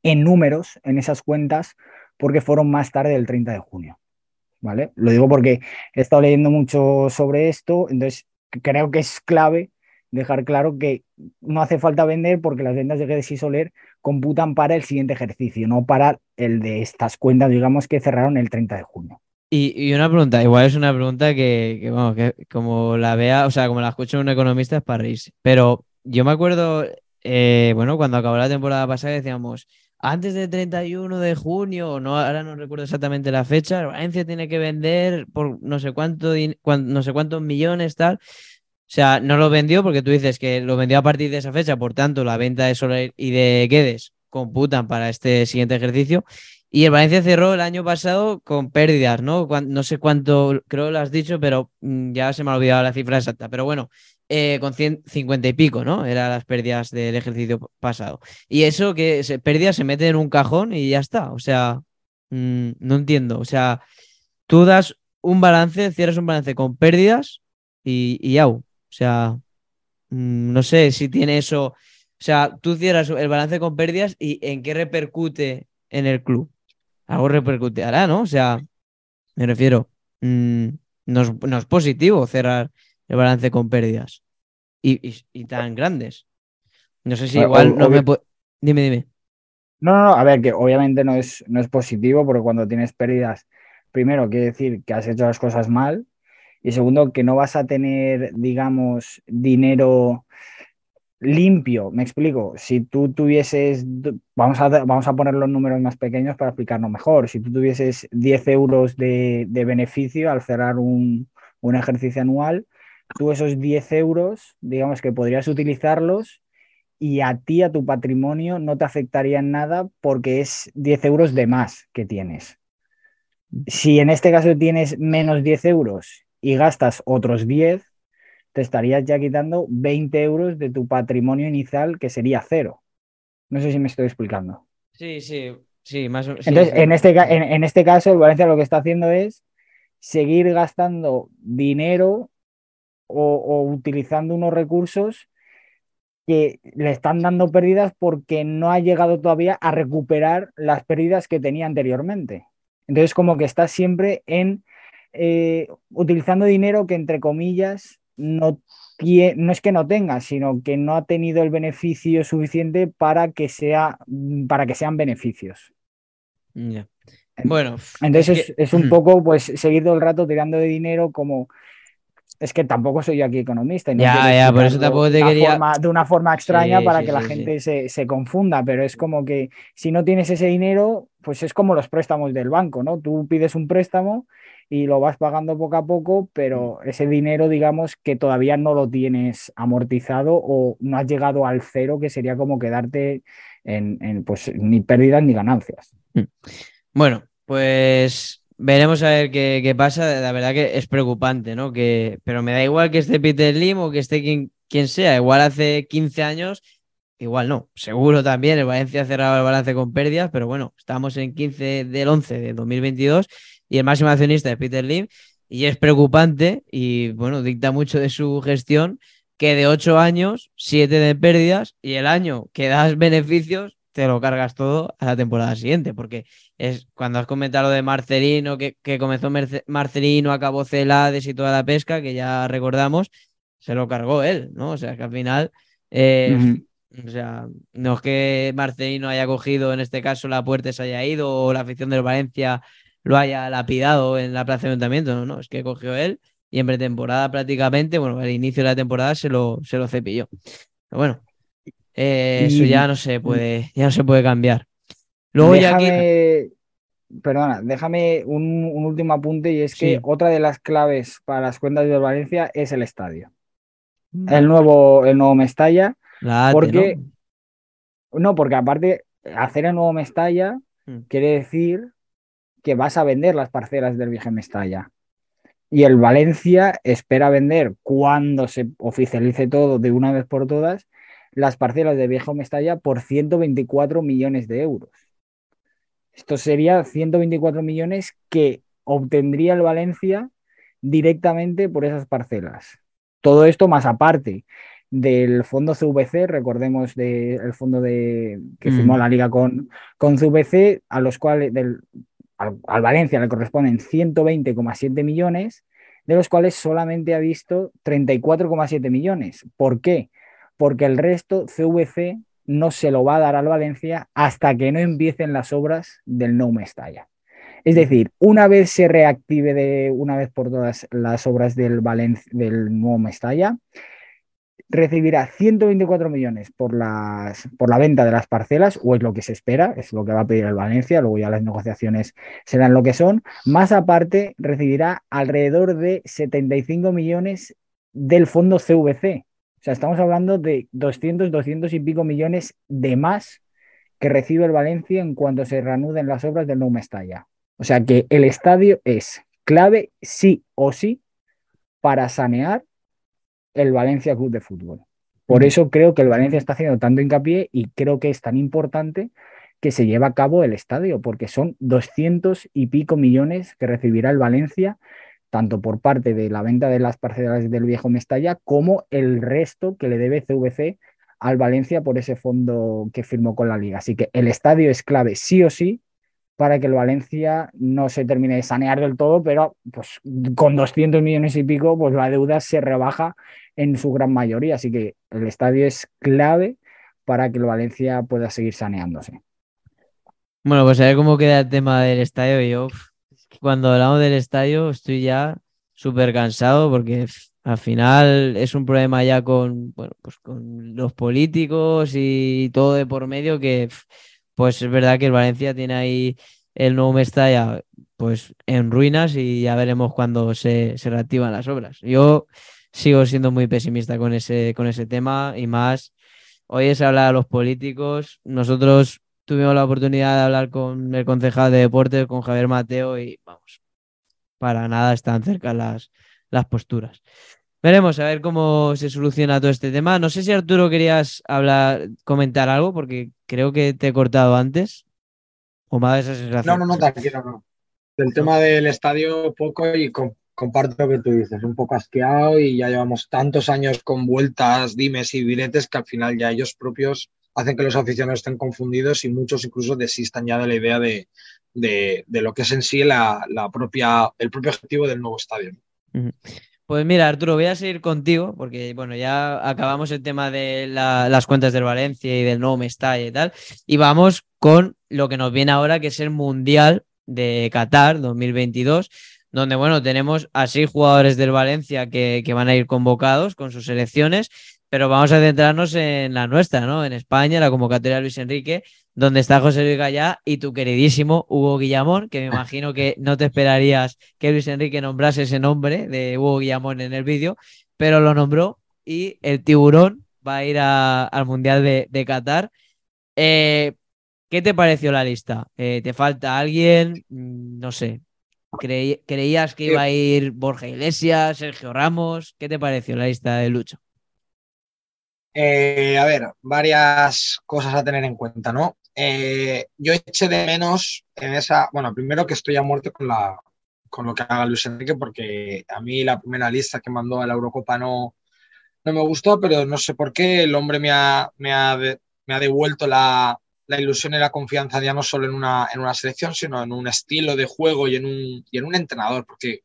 C: en números en esas cuentas porque fueron más tarde del 30 de junio. ¿Vale? Lo digo porque he estado leyendo mucho sobre esto, entonces creo que es clave dejar claro que no hace falta vender porque las ventas de Guedes y Soler computan para el siguiente ejercicio, no para el de estas cuentas, digamos, que cerraron el 30 de junio.
A: Y, una pregunta, igual es una pregunta que, que, que como la vea, o sea, como la escucha un economista es para reírse, pero yo me acuerdo, eh, bueno, cuando acabó la temporada pasada decíamos, antes del 31 de junio, no, ahora no recuerdo exactamente la fecha, Valencia tiene que vender por no sé cuánto, no sé cuántos millones, tal. O sea, no lo vendió porque tú dices que lo vendió a partir de esa fecha, por tanto, la venta de Soler y de Guedes computan para este siguiente ejercicio. Y el Valencia cerró el año pasado con pérdidas, ¿no? No sé cuánto, creo lo has dicho, pero mm, ya se me ha olvidado la cifra exacta. Pero bueno, eh, con 150 y pico, ¿no? Eran las pérdidas del ejercicio pasado. Y eso que se, pérdidas se mete en un cajón y ya está. O sea, mm, no entiendo. O sea, tú das un balance, cierras un balance con pérdidas y, y au. O sea, mm, no sé si tiene eso. O sea, tú cierras el balance con pérdidas y en qué repercute en el club. Algo repercutirá, ¿no? O sea, me refiero, mm, no, es, positivo cerrar el balance con pérdidas y, tan grandes. No sé si igual no me puede. Dime, dime.
C: No, no, no, a ver, que obviamente no es, no es positivo porque cuando tienes pérdidas, primero quiere decir que has hecho las cosas mal y segundo, que no vas a tener, digamos, dinero limpio. Me explico. Si tú tuvieses, vamos a, vamos a poner los números más pequeños para explicarnos mejor. Si tú tuvieses 10 euros de, beneficio al cerrar un, ejercicio anual, tú esos 10 euros, digamos que podrías utilizarlos y a ti, a tu patrimonio, no te afectaría en nada porque es 10 euros de más que tienes. Si en este caso tienes menos 10 euros y gastas otros 10, te estarías ya quitando 20 euros de tu patrimonio inicial, que sería cero. No sé si me estoy explicando.
A: Sí, sí, sí, más o menos.
C: Entonces, En, este, en, este caso, el Valencia lo que está haciendo es seguir gastando dinero o, utilizando unos recursos que le están dando pérdidas porque no ha llegado todavía a recuperar las pérdidas que tenía anteriormente. Entonces, como que está siempre en eh, utilizando dinero que, entre comillas, no, no es que no tenga, sino que no ha tenido el beneficio suficiente para que, sea, para que sean beneficios.
A: Bueno,
C: entonces es, un poco pues seguir todo el rato tirando de dinero como es que tampoco soy yo aquí economista.
A: ya, ya, por eso tampoco te quería.
C: de una forma extraña para que la gente se, se, confunda, pero es como que si no tienes ese dinero, pues es como los préstamos del banco, ¿no? Tú pides un préstamo y lo vas pagando poco a poco, pero mm. ese dinero, digamos, que todavía no lo tienes amortizado o no has llegado al cero, que sería como quedarte en, pues, ni pérdidas ni ganancias. Mm.
A: Bueno, pues veremos a ver qué, pasa. La verdad que es preocupante, ¿no? Que, pero me da igual que esté Peter Lim o que esté quien, quien sea. Igual hace 15 años Igual no, seguro también el Valencia ha cerrado el balance con pérdidas, pero bueno, estamos en 15 del 11 de 2022 y el máximo accionista es Peter Lim y es preocupante y bueno, dicta mucho de su gestión que de ocho años, siete de pérdidas y el año que das beneficios te lo cargas todo a la temporada siguiente, porque es cuando has comentado lo de Marcelino, que, comenzó Marcelino, acabó Celades y toda la pesca, que ya recordamos, se lo cargó él, ¿no? O sea, que al final, eh, o sea, no es que Marcelino haya cogido en este caso la puerta se haya ido o la afición del Valencia lo haya lapidado en la plaza de ayuntamiento, no, no, es que cogió él y en pretemporada prácticamente, bueno, al inicio de la temporada se lo, se lo cepilló. Pero bueno, eh, eso ya no se puede, ya no se puede cambiar.
C: Luego déjame, ya Perdona, déjame un, último apunte y es que otra de las claves para las cuentas de Valencia es el estadio. Mm. El nuevo, el nuevo Mestalla. porque, ¿no? porque aparte, hacer el nuevo Mestalla mm. quiere decir que vas a vender las parcelas del Viejo Mestalla. Y el Valencia espera vender cuando se oficialice todo de una vez por todas las parcelas de Viejo Mestalla por 124 millones de euros. Esto sería 124 millones que obtendría el Valencia directamente por esas parcelas. Todo esto más aparte del fondo CVC, recordemos del fondo de, que mm. firmó la liga con, con CVC, a los cuales del, al, Valencia le corresponden 120,7 millones, de los cuales solamente ha visto 34,7 millones. ¿Por qué? Porque el resto CVC no se lo va a dar al Valencia hasta que no empiecen las obras del No Mestalla. Es decir, una vez se reactive de una vez por todas las obras del, del nuevo Mestalla, recibirá 124 millones por, las, por la venta de las parcelas, o es lo que se espera, es lo que va a pedir el Valencia, luego ya las negociaciones serán lo que son, más aparte recibirá alrededor de 75 millones del fondo CVC. O sea, estamos hablando de 200, 200 y pico millones de más que recibe el Valencia en cuanto se reanuden las obras del Nou Mestalla. O sea que el estadio es clave sí o sí para sanear el Valencia Club de Fútbol. Por eso creo que el Valencia está haciendo tanto hincapié y creo que es tan importante que se lleve a cabo el estadio, porque son 200 y pico millones que recibirá el Valencia, tanto por parte de la venta de las parcelas del viejo Mestalla, como el resto que le debe CVC al Valencia por ese fondo que firmó con la liga. Así que el estadio es clave sí o sí para que el Valencia no se termine de sanear del todo, pero pues con 200 millones y pico, pues la deuda se rebaja en su gran mayoría. Así que el estadio es clave para que el Valencia pueda seguir saneándose.
A: Bueno, pues a ver cómo queda el tema del estadio. Yo, cuando hablamos del estadio, estoy ya súper cansado porque al final es un problema ya con, bueno, pues con los políticos y todo de por medio que pues es verdad que el Valencia tiene ahí el nuevo Mestalla pues en ruinas y ya veremos cuándo se, reactivan las obras. Yo sigo siendo muy pesimista con ese, con ese tema y más hoy es hablar a los políticos. Nosotros tuvimos la oportunidad de hablar con el concejal de deportes, con Javier Mateo y vamos, para nada están cerca las, las posturas. Veremos a ver cómo se soluciona todo este tema. No sé si Arturo querías hablar, comentar algo, porque creo que te he cortado antes. ¿O más esa sensación?
B: No, no, no, tranquilo, no. Del tema del estadio, poco y comparto lo que tú dices, un poco asqueado y ya llevamos tantos años con vueltas, dimes y biletes que al final ya ellos propios hacen que los aficionados estén confundidos y muchos incluso desistan ya de la idea de, lo que es en sí la, propia, el propio objetivo del nuevo estadio.
A: Pues mira, Arturo, voy a seguir contigo, porque bueno, ya acabamos el tema de las cuentas del Valencia y del nuevo Mestalla y tal, y vamos con lo que nos viene ahora, que es el Mundial de Qatar 2022, donde bueno, tenemos a seis jugadores del Valencia que, que van a ir convocados con sus selecciones, pero vamos a centrarnos en la nuestra, ¿no? En España, la convocatoria de Luis Enrique, donde está José Luis Gallá y tu queridísimo Hugo Guillamón, que me imagino que no te esperarías que Luis Enrique nombrase ese nombre de Hugo Guillamón en el vídeo, pero lo nombró y el tiburón va a ir al Mundial de, Qatar. Eh, ¿Qué te pareció la lista? Eh, ¿Te falta alguien? Mm, no sé. ¿Creías que iba a ir Borja Iglesias, Sergio Ramos? ¿Qué te pareció la lista de Lucho?
B: Eh, a ver, varias cosas a tener en cuenta, ¿no? Eh, yo eché de menos en esa, bueno, primero que estoy a muerte con, la, con lo que haga Luis Enrique, porque a mí la primera lista que mandó a la Eurocopa no, no me gustó, pero no sé por qué el hombre me ha, me ha, me ha devuelto la, la, ilusión y la confianza ya no solo en una, en una selección, sino en un estilo de juego y en un, y en un entrenador, porque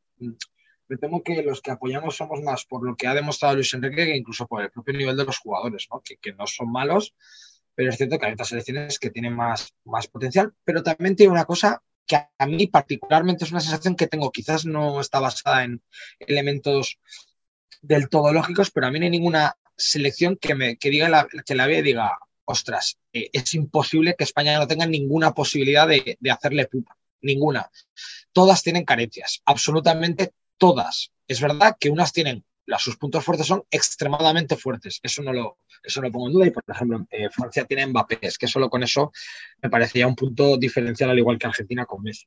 B: me temo que los que apoyamos somos más por lo que ha demostrado Luis Enrique que incluso por el propio nivel de los jugadores, ¿no? Que, que no son malos, pero es cierto que hay otras selecciones que tienen más, más potencial, pero también tiene una cosa que a mí particularmente es una sensación que tengo, quizás no está basada en elementos del todo lógicos, pero a mí no hay ninguna selección que me que diga la, que la vea y diga, ostras, eh, es imposible que España no tenga ninguna posibilidad de, de hacerle pupa, ninguna. Todas tienen carencias, absolutamente todas. Es verdad que unas tienen, las, sus puntos fuertes son extremadamente fuertes, eso no lo, eso no pongo en duda. Y por ejemplo, eh, Francia tiene Mbappé, es que solo con eso me parecía un punto diferencial, al igual que Argentina con Messi.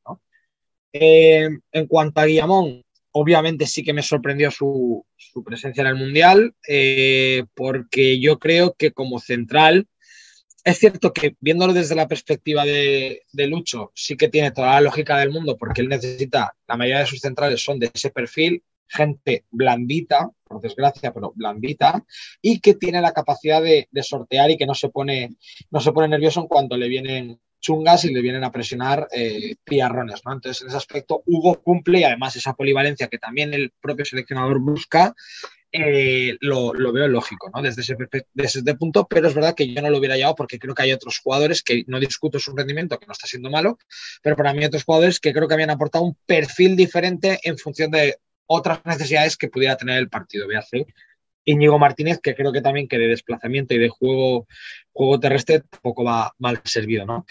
B: Eh, en cuanto a Guillamón, obviamente sí que me sorprendió su, presencia en el Mundial, eh, porque yo creo que como central, es cierto que viéndolo desde la perspectiva de, Lucho, sí que tiene toda la lógica del mundo, porque él necesita, la mayoría de sus centrales son de ese perfil, gente blandita, por desgracia, pero blandita, y que tiene la capacidad de, sortear y que no se, pone, no se pone nervioso en cuanto le vienen chungas y le vienen a presionar eh, piarrones. ¿no? Entonces, en ese aspecto, Hugo cumple y además esa polivalencia que también el propio seleccionador busca, eh, lo, veo lógico, ¿no? Desde ese, desde ese punto, pero es verdad que yo no lo hubiera llevado porque creo que hay otros jugadores que no discuto su rendimiento, que no está siendo malo, pero para mí otros jugadores que creo que habían aportado un perfil diferente en función de otras necesidades que pudiera tener el partido. Voy a hacer Íñigo Martínez, que creo que también que de desplazamiento y de juego, juego terrestre tampoco va mal servido, ¿no?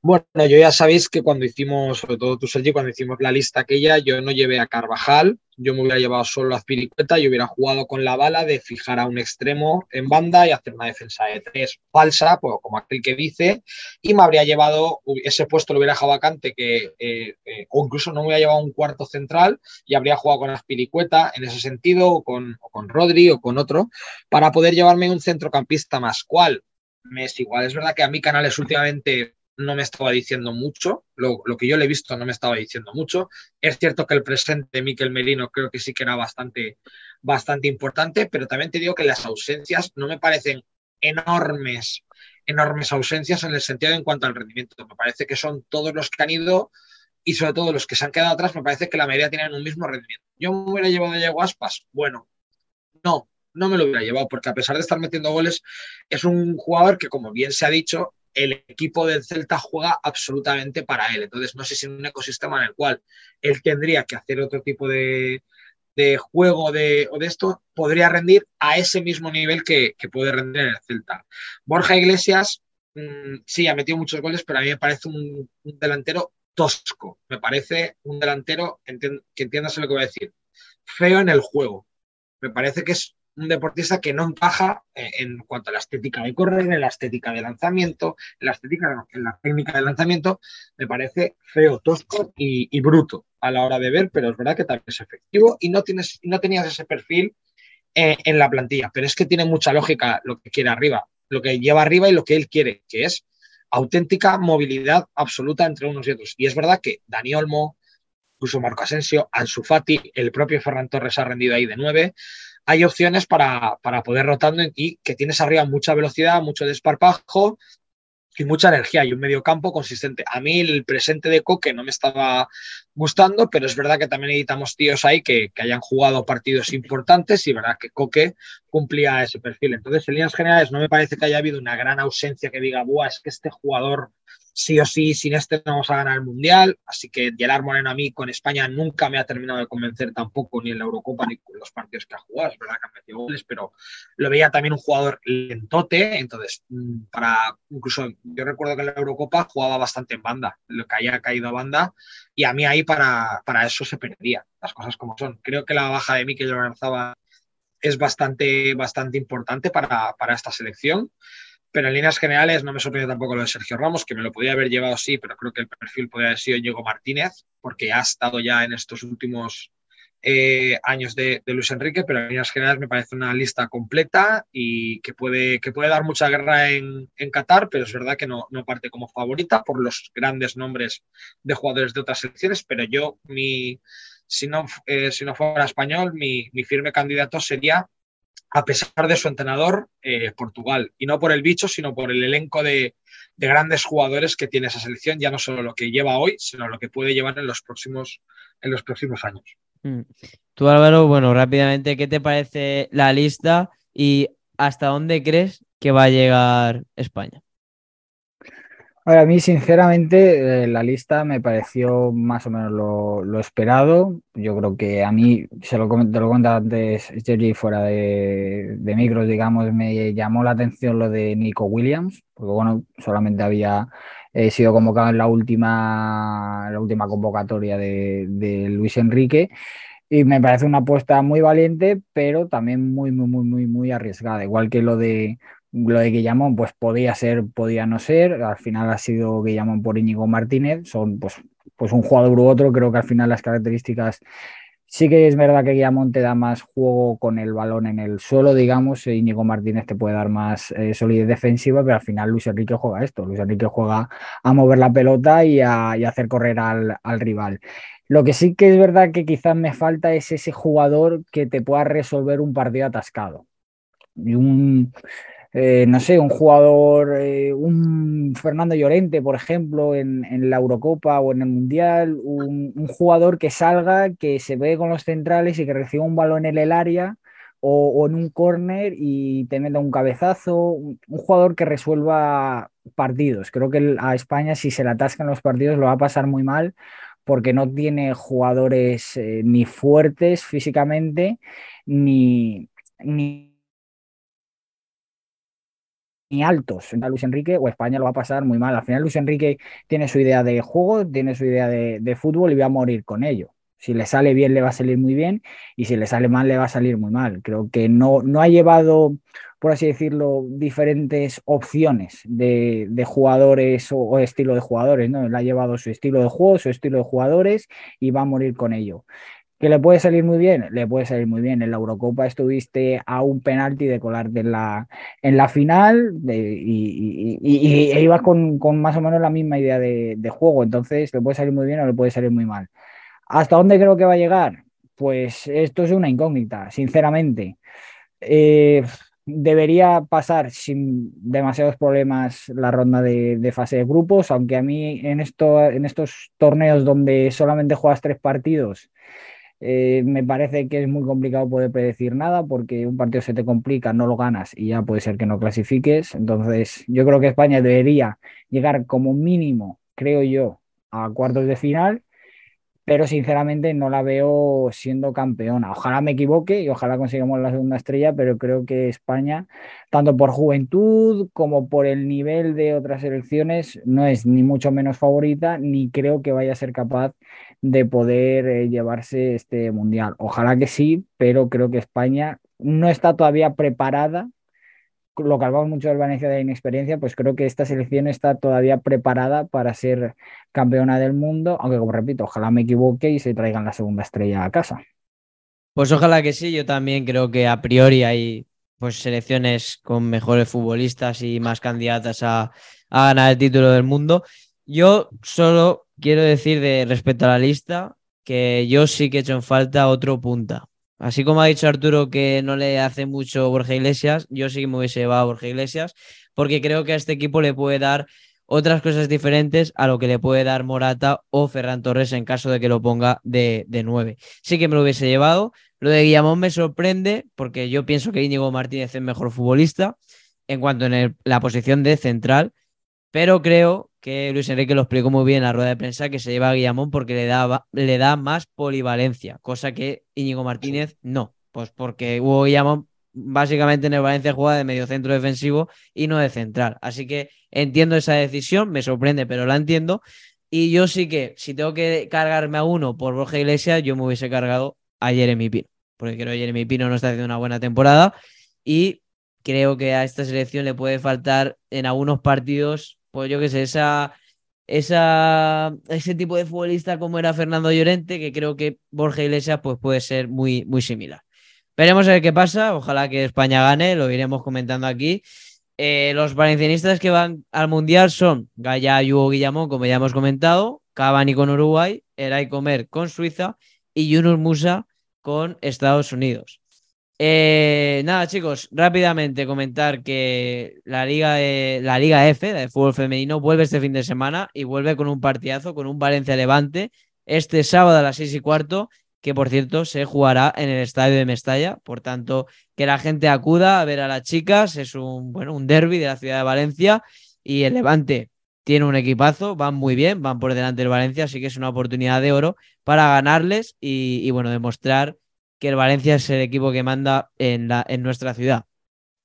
B: Bueno, yo ya sabéis que cuando hicimos, sobre todo tú, Sergi, cuando hicimos la lista aquella, yo no llevé a Carvajal, yo me hubiera llevado solo a Azpilicueta y hubiera jugado con la bala de fijar a un extremo en banda y hacer una defensa de tres falsa, pues, como aquel que dice, y me habría llevado, ese puesto lo hubiera dejado vacante, que, eh, eh, o incluso no me hubiera llevado un cuarto central y habría jugado con Azpilicueta en ese sentido, o con, con Rodri o con otro, para poder llevarme un centrocampista más. ¿Cuál? Me es igual, es verdad que a mí Canales últimamente no me estaba diciendo mucho, lo, que yo le he visto no me estaba diciendo mucho. Es cierto que el presente de Miquel Merino creo que sí que era bastante, bastante importante, pero también te digo que las ausencias no me parecen enormes, enormes ausencias en el sentido en cuanto al rendimiento. Me parece que son todos los que han ido y sobre todo los que se han quedado atrás, me parece que la mayoría tienen un mismo rendimiento. ¿Yo me hubiera llevado a Diego Aspas? Bueno, no, no me lo hubiera llevado, porque a pesar de estar metiendo goles, es un jugador que, como bien se ha dicho, el equipo del Celta juega absolutamente para él. Entonces, no sé si en un ecosistema en el cual él tendría que hacer otro tipo de, juego de, o de esto, podría rendir a ese mismo nivel que, puede rendir en el Celta. Borja Iglesias, mm, sí, ha metido muchos goles, pero a mí me parece un, delantero tosco. Me parece un delantero, que entiendas lo que voy a decir, feo en el juego. Me parece que es un deportista que no encaja eh, en cuanto a la estética de correr, en la estética de lanzamiento, en la estética, en la técnica de lanzamiento, me parece feo, tosco y, bruto a la hora de ver, pero es verdad que también es efectivo y no, tienes, no tenías ese perfil eh, en la plantilla, pero es que tiene mucha lógica lo que quiere arriba, lo que lleva arriba y lo que él quiere, que es auténtica movilidad absoluta entre unos y otros. Y es verdad que Dani Olmo, incluso Marco Asensio, Ansu Fati, el propio Ferran Torres ha rendido ahí de nueve hay opciones para, poder rotando y que tienes arriba mucha velocidad, mucho desparpajo y mucha energía y un medio campo consistente. A mí el presente de Coque no me estaba gustando, pero es verdad que también necesitamos tíos ahí que, que hayan jugado partidos importantes y verdad que Coque cumplía ese perfil. Entonces, en líneas generales, no me parece que haya habido una gran ausencia que diga, Buah, es que este jugador sí o sí, sin este no vamos a ganar el Mundial. Así que Gerard Moreno a mí con España nunca me ha terminado de convencer tampoco, ni en la Eurocopa ni con los partidos que ha jugado. Es verdad que ha metido goles, pero lo veía también un jugador lentote. Entonces, mm, para incluso yo recuerdo que en la Eurocopa jugaba bastante en banda, lo que haya caído a banda, y a mí ahí para, para eso se perdía, las cosas como son. Creo que la baja de Mikel Lorenzaba es bastante, bastante importante para, para esta selección. Pero en líneas generales no me sorprende tampoco lo de Sergio Ramos, que me lo podía haber llevado sí, pero creo que el perfil podría haber sido Diego Martínez, porque ha estado ya en estos últimos eh, años de, Luis Enrique, pero en líneas generales me parece una lista completa y que puede, que puede dar mucha guerra en, Qatar, pero es verdad que no, no, parte como favorita por los grandes nombres de jugadores de otras selecciones, pero yo, mi, si, no, eh, si no fuera español, mi, mi firme candidato sería a pesar de su entrenador, eh, Portugal. Y no por el bicho, sino por el elenco de, grandes jugadores que tiene esa selección, ya no solo lo que lleva hoy, sino lo que puede llevar en los próximos, en los próximos años.
A: Mm. Tú, Álvaro, bueno, rápidamente, ¿qué te parece la lista y hasta dónde crees que va a llegar España?
C: A mí, sinceramente, eh, la lista me pareció más o menos lo, esperado. Yo creo que a mí, se lo, te lo comentaba antes, Jerry, fuera de, de, micros, digamos, me llamó la atención lo de Nico Williams, porque bueno, solamente había eh, sido convocado en la última, la última convocatoria de, de Luis Enrique. Y me parece una apuesta muy valiente, pero también muy, muy, muy, muy, muy arriesgada. Igual que lo de lo de Guillamón, pues podía ser, podía no ser. Al final ha sido Guillamón por Íñigo Martínez. Son pues, pues un jugador u otro. Creo que al final las características. Sí que es verdad que Guillamón te da más juego con el balón en el suelo, digamos. E Íñigo Martínez te puede dar más eh, solidez defensiva, pero al final Luis Enrique juega esto. Luis Enrique juega a mover la pelota y a, y hacer correr al, al rival. Lo que sí que es verdad que quizás me falta es ese jugador que te pueda resolver un partido atascado. Y un, eh, no sé, un jugador, eh, un Fernando Llorente, por ejemplo, en, la Eurocopa o en el Mundial, un, jugador que salga, que se ve con los centrales y que reciba un balón en el área o, en un córner y te meta un cabezazo, un, jugador que resuelva partidos. Creo que a España si se le atascan los partidos lo va a pasar muy mal porque no tiene jugadores eh, ni fuertes físicamente ni, ni altos a Luis Enrique o España lo va a pasar muy mal. Al final Luis Enrique tiene su idea de juego, tiene su idea de, fútbol y va a morir con ello. Si le sale bien, le va a salir muy bien y si le sale mal, le va a salir muy mal. Creo que no, no ha llevado, por así decirlo, diferentes opciones de, jugadores o, o, estilo de jugadores. ¿no? Él ha llevado su estilo de juego, su estilo de jugadores y va a morir con ello. ¿Que le puede salir muy bien? Le puede salir muy bien. En la Eurocopa estuviste a un penalti de colarte en la, en la final de, y, y, y, y, ibas con, con, más o menos la misma idea de, de juego. Entonces, le puede salir muy bien o le puede salir muy mal. ¿Hasta dónde creo que va a llegar? Pues esto es una incógnita, sinceramente. Eh, debería pasar sin demasiados problemas la ronda de, de, fase de grupos, aunque a mí en, esto, en estos torneos donde solamente juegas tres partidos, eh, me parece que es muy complicado poder predecir nada porque un partido se te complica, no lo ganas y ya puede ser que no clasifiques. Entonces, yo creo que España debería llegar como mínimo, creo yo, a cuartos de final pero sinceramente no la veo siendo campeona. Ojalá me equivoque y ojalá consigamos la segunda estrella, pero creo que España, tanto por juventud como por el nivel de otras selecciones, no es ni mucho menos favorita, ni creo que vaya a ser capaz de poder eh, llevarse este mundial. Ojalá que sí, pero creo que España no está todavía preparada lo que mucho del Valencia de la inexperiencia, pues creo que esta selección está todavía preparada para ser campeona del mundo, aunque como repito, ojalá me equivoque y se traigan la segunda estrella a casa.
A: Pues ojalá que sí, yo también creo que a priori hay pues selecciones con mejores futbolistas y más candidatas a, a ganar el título del mundo. Yo solo quiero decir de respecto a la lista que yo sí que he hecho en falta otro punta. Así como ha dicho Arturo que no le hace mucho Borja Iglesias, yo sí me hubiese llevado a Borja Iglesias, porque creo que a este equipo le puede dar otras cosas diferentes a lo que le puede dar Morata o Ferran Torres en caso de que lo ponga de, de 9. Sí que me lo hubiese llevado. Lo de Guillamón me sorprende porque yo pienso que Íñigo Martínez es mejor futbolista en cuanto el, la posición de central, pero creo que Luis Enrique lo explicó muy bien en la rueda de prensa que se lleva a Guillamón porque le da, le da más polivalencia, cosa que Íñigo Martínez no. Pues porque Hugo Guillamón básicamente en el Valencia juega de medio centro defensivo y no de central. Así que entiendo esa decisión, me sorprende, pero la entiendo. Y yo sí que, si tengo que cargarme a uno por Borja Iglesias, yo me hubiese cargado a Jeremy Pino, porque creo que Jeremy Pino no está haciendo una buena temporada y creo que a esta selección le puede faltar en algunos partidos pues yo qué sé, esa, esa, ese tipo de futbolista como era Fernando Llorente, que creo que Borja Iglesias pues, puede ser muy, muy similar. Veremos a ver qué pasa, ojalá que España gane, lo iremos comentando aquí. Eh, los valencianistas que van al Mundial son Gaya y Hugo Guillamón, como ya hemos comentado, Cavani con Uruguay, Eray Comer con Suiza y Yunus Musa con Estados Unidos. Eh, nada, chicos, rápidamente comentar que la Liga, la Liga F, de fútbol femenino, vuelve este fin de semana y vuelve con un partidazo, con un Valencia Levante, este sábado a las seis y cuarto, que por cierto se jugará en el estadio de Mestalla. Por tanto, que la gente acuda a ver a las chicas, es un, bueno, un derby de la ciudad de Valencia y el Levante tiene un equipazo, van muy bien, van por delante del Valencia, así que es una oportunidad de oro para ganarles y, y bueno, demostrar que el Valencia es el equipo que manda en, la, en nuestra ciudad.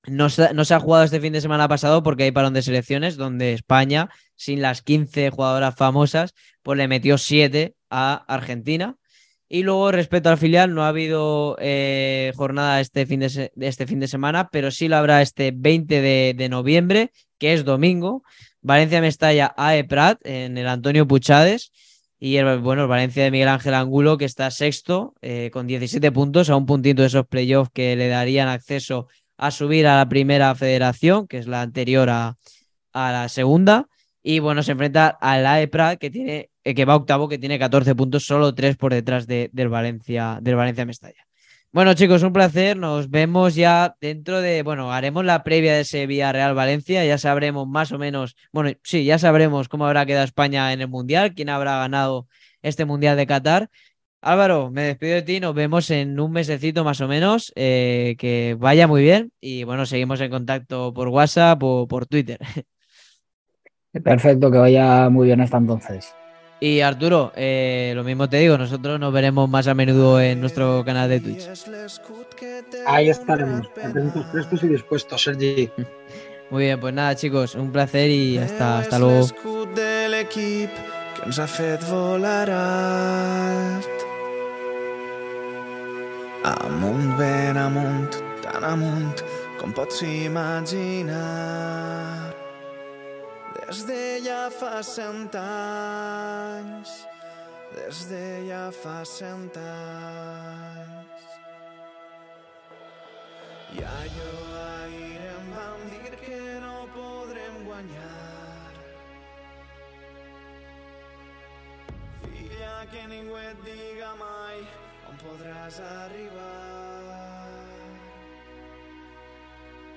A: No se, no se, ha jugado este fin de semana pasado porque hay parón de selecciones donde España, sin las 15 jugadoras famosas, pues le metió 7 a Argentina. Y luego, respecto al filial, no ha habido eh, jornada este fin, de, este fin de semana, pero sí lo habrá este 20 de, noviembre, que es domingo. Valencia-Mestalla AE Prat en el Antonio Puchades. Y el, bueno, el Valencia de Miguel Ángel Angulo, que está sexto eh, con 17 puntos, a un puntito de esos playoffs que le darían acceso a subir a la primera federación, que es la anterior a, a la segunda. Y bueno, se enfrenta a la EPRA, que tiene, eh, que va octavo, que tiene 14 puntos, solo tres por detrás de, del Valencia, del Valencia Mestalla. Bueno, chicos, un placer. Nos vemos ya dentro de. Bueno, haremos la previa de ese Villarreal Valencia. Ya sabremos más o menos. Bueno, sí, ya sabremos cómo habrá quedado España en el Mundial, quién habrá ganado este Mundial de Qatar. Álvaro, me despido de ti. Nos vemos en un mesecito más o menos. Eh, que vaya muy bien. Y bueno, seguimos en contacto por WhatsApp o por Twitter.
C: Perfecto, que vaya muy bien hasta entonces.
A: Y Arturo, eh, lo mismo te digo, nosotros nos veremos más a menudo en nuestro canal de Twitch.
B: Ahí estaremos, atentos, prestos y dispuestos, Sergi.
A: Muy bien, pues nada, chicos, un placer y hasta, hasta luego.
D: l'escut de l'equip que ens ha fet volar alt. Amunt, ben amunt, tan amunt com pots imaginar. Des de ja fa cent anys, des de ja fa cent anys. I allò ahir em van dir que no podrem guanyar. Filla, que ningú et diga mai on podràs arribar.